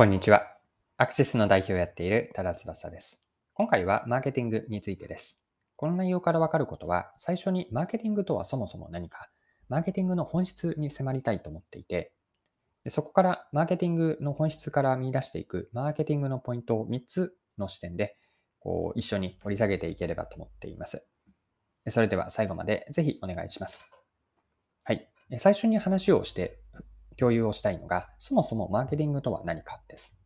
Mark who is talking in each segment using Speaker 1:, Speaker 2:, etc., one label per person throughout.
Speaker 1: こんにちは。アクシスの代表をやっている多田翼です。今回はマーケティングについてです。この内容からわかることは、最初にマーケティングとはそもそも何か、マーケティングの本質に迫りたいと思っていて、そこからマーケティングの本質から見出していくマーケティングのポイントを3つの視点でこう一緒に掘り下げていければと思っています。それでは最後までぜひお願いします。はい。最初に話をして共有をしたいのが、そもそもマーケティングとは何かです。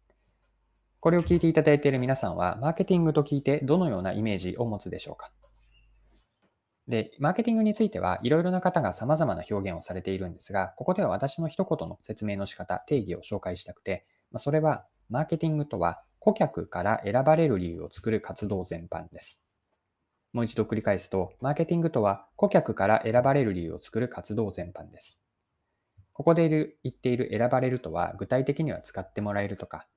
Speaker 1: これを聞いていただいている皆さんは、マーケティングと聞いてどのようなイメージを持つでしょうかで、マーケティングについてはいろいろな方が様々な表現をされているんですが、ここでは私の一言の説明の仕方、定義を紹介したくて、それは、マーケティングとは顧客から選ばれる理由を作る活動全般です。もう一度繰り返すと、マーケティングとは顧客から選ばれる理由を作る活動全般です。ここでいる言っている選ばれるとは、具体的には使ってもらえるとか、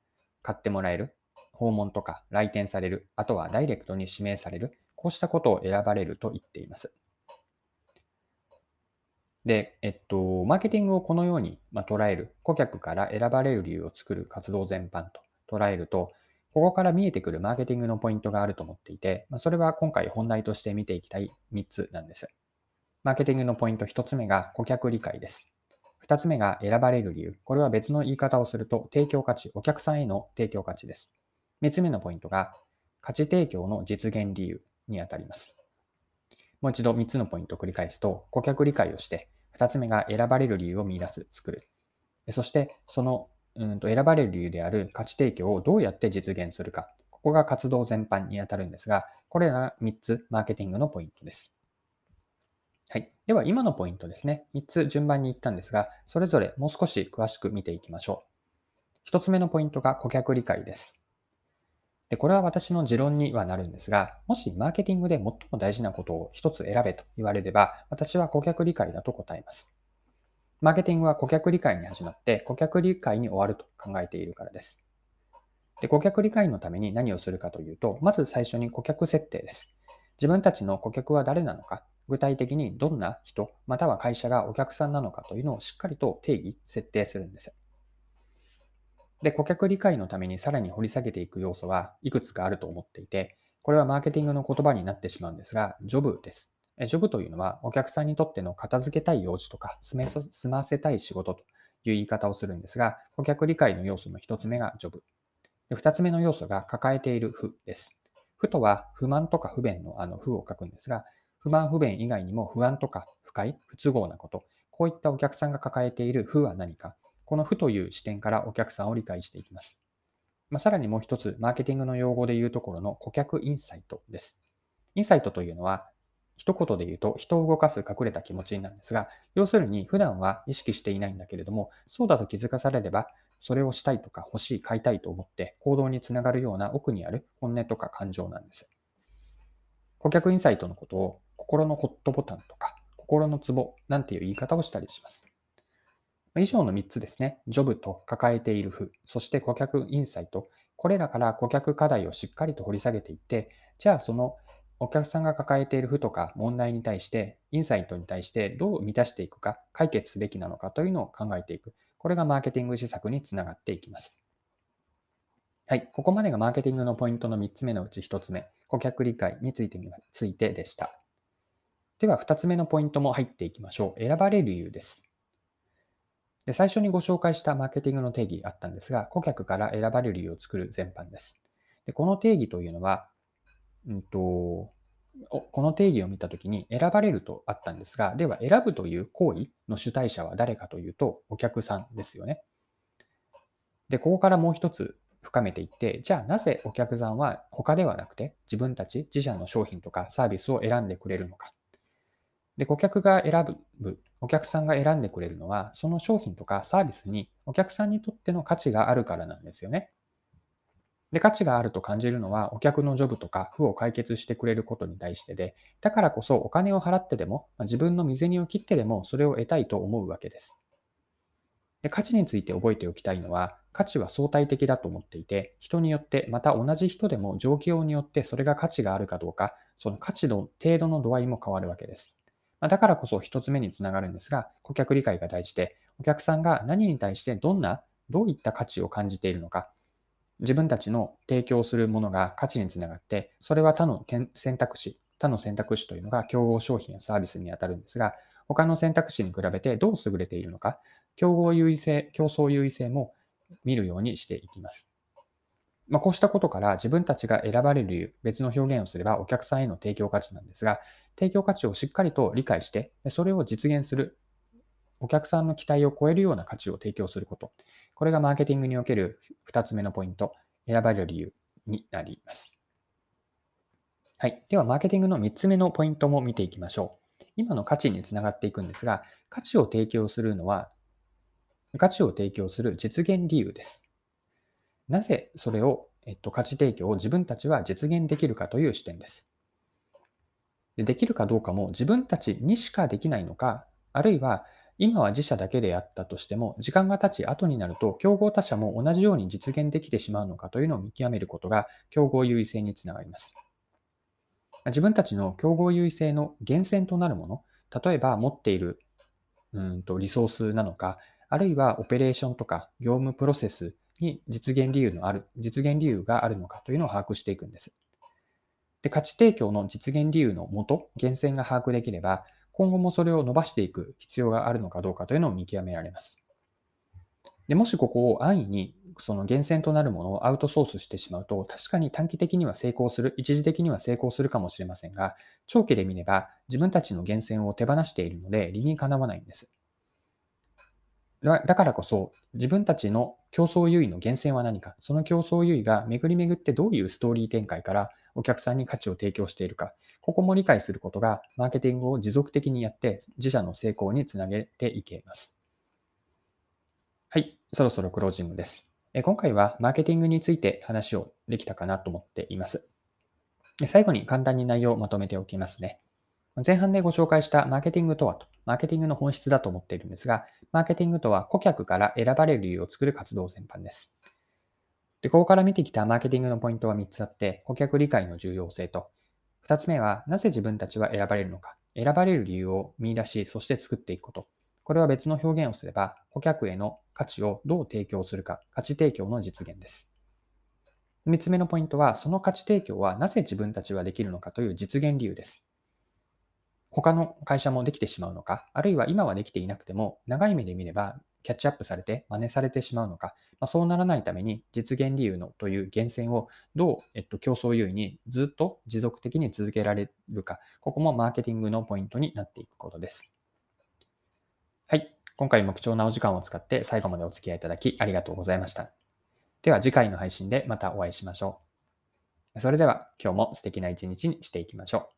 Speaker 1: 買ってもらえる、訪問とか来店される、あとはダイレクトに指名される、こうしたことを選ばれると言っています。で、えっと、マーケティングをこのように、ま捉える、顧客から選ばれる理由を作る活動全般と捉えると、ここから見えてくるマーケティングのポイントがあると思っていて、まそれは今回本題として見ていきたい3つなんです。マーケティングのポイント1つ目が顧客理解です。二つ目が選ばれる理由。これは別の言い方をすると、提供価値、お客さんへの提供価値です。三つ目のポイントが、価値提供の実現理由にあたります。もう一度三つのポイントを繰り返すと、顧客理解をして、二つ目が選ばれる理由を見出す、作る。そして、そのうんと選ばれる理由である価値提供をどうやって実現するか。ここが活動全般にあたるんですが、これらが3つマーケティングのポイントです。では、今のポイントですね。3つ順番に言ったんですが、それぞれもう少し詳しく見ていきましょう。1つ目のポイントが顧客理解です。で、これは私の持論にはなるんですが、もしマーケティングで最も大事なことを1つ選べと言われれば、私は顧客理解だと答えます。マーケティングは顧客理解に始まって、顧客理解に終わると考えているからです。で、顧客理解のために何をするかというと、まず最初に顧客設定です。自分たちの顧客は誰なのか、具体的にどんな人、または会社がお客さんなのかというのをしっかりと定義、設定するんですよ。で、顧客理解のためにさらに掘り下げていく要素はいくつかあると思っていて、これはマーケティングの言葉になってしまうんですが、ジョブです。ジョブというのはお客さんにとっての片付けたい用事とか済ませたい仕事という言い方をするんですが、顧客理解の要素の一つ目がジョブ。二つ目の要素が抱えている負です。負とは不満とか不便のあの負を書くんですが、不満不便以外にも不安とか不快、不都合なこと、こういったお客さんが抱えている負は何か、この負という視点からお客さんを理解していきます。まあ、さらにもう一つ、マーケティングの用語で言うところの顧客インサイトです。インサイトというのは、一言で言うと人を動かす隠れた気持ちなんですが、要するに普段は意識していないんだけれども、そうだと気づかされれば、それをしたいとか欲しい、買いたいと思って行動につながるような奥にある本音とか感情なんです。顧客インサイトのことを心のホットボタンとか、心のツボなんていう言い方をしたりします。以上の3つですね。ジョブと抱えている負、そして顧客インサイト。これらから顧客課題をしっかりと掘り下げていって、じゃあそのお客さんが抱えている負とか問題に対して、インサイトに対してどう満たしていくか、解決すべきなのかというのを考えていく。これがマーケティング施策につながっていきます。はい。ここまでがマーケティングのポイントの3つ目のうち1つ目、顧客理解についてついてでした。では、2つ目のポイントも入っていきましょう。選ばれる理由です。で最初にご紹介したマーケティングの定義あったんですが、顧客から選ばれる理由を作る全般です。でこの定義というのは、うんと、この定義を見たときに選ばれるとあったんですが、では選ぶという行為の主体者は誰かというと、お客さんですよね。で、ここからもう一つ深めていって、じゃあなぜお客さんは他ではなくて自分たち自社の商品とかサービスを選んでくれるのか。で、顧客が選ぶ、お客さんが選んでくれるのは、その商品とかサービスにお客さんにとっての価値があるからなんですよね。で、価値があると感じるのは、お客のジョブとか負を解決してくれることに対してで、だからこそお金を払ってでも、自分の身銭を切ってでもそれを得たいと思うわけです。で価値について覚えておきたいのは、価値は相対的だと思っていて、人によって、また同じ人でも状況によってそれが価値があるかどうか、その価値の程度の度合いも変わるわけです。だからこそ一つ目につながるんですが、顧客理解が大事で、お客さんが何に対してどんなどういった価値を感じているのか、自分たちの提供するものが価値につながって、それは他の選択肢、他の選択肢というのが競合商品やサービスにあたるんですが、他の選択肢に比べてどう優れているのか、競合優位性、競争優位性も見るようにしていきます。まあ、こうしたことから自分たちが選ばれる理由、別の表現をすればお客さんへの提供価値なんですが、提供価値をしっかりと理解して、それを実現する、お客さんの期待を超えるような価値を提供すること。これがマーケティングにおける2つ目のポイント、選ばれる理由になります。はい。では、マーケティングの3つ目のポイントも見ていきましょう。今の価値につながっていくんですが、価値を提供するのは、価値を提供する実現理由です。なぜそれを、えっと、価値提供を自分たちは実現できるかという視点です。でできるかどうかも自分たちにしかできないのか、あるいは今は自社だけでやったとしても、時間が経ち後になると競合他社も同じように実現できてしまうのかというのを見極めることが競合優位性につながります。自分たちの競合優位性の源泉となるもの、例えば持っているうんとリソースなのか、あるいはオペレーションとか業務プロセスに実現理由のある、実現理由があるのかというのを把握していくんです。で、価値提供の実現理由のもと、源泉が把握できれば、今後もそれを伸ばしていく必要があるのかどうかというのを見極められます。でもしここを安易にその源泉となるものをアウトソースしてしまうと、確かに短期的には成功する、一時的には成功するかもしれませんが、長期で見れば自分たちの源泉を手放しているので理にかなわないんです。だからこそ、自分たちの競争優位の源泉は何か、その競争優位が巡り巡ってどういうストーリー展開からお客さんに価値を提供しているか、ここも理解することが、マーケティングを持続的にやって、自社の成功につなげていけます。はい、そろそろクロージングです。今回はマーケティングについて話をできたかなと思っています。最後に簡単に内容をまとめておきますね。前半でご紹介したマーケティングとはと、マーケティングの本質だと思っているんですが、マーケティングとは顧客から選ばれる理由を作る活動全般です。で、ここから見てきたマーケティングのポイントは3つあって、顧客理解の重要性と、2つ目は、なぜ自分たちは選ばれるのか、選ばれる理由を見出し、そして作っていくこと。これは別の表現をすれば、顧客への価値をどう提供するか、価値提供の実現です。3つ目のポイントは、その価値提供はなぜ自分たちはできるのかという実現理由です。他の会社もできてしまうのか、あるいは今はできていなくても、長い目で見ればキャッチアップされて真似されてしまうのか、まあ、そうならないために実現理由のという源泉をどう、えっと、競争優位にずっと持続的に続けられるか、ここもマーケティングのポイントになっていくことです。はい。今回も貴重なお時間を使って最後までお付き合いいただきありがとうございました。では次回の配信でまたお会いしましょう。それでは今日も素敵な一日にしていきましょう。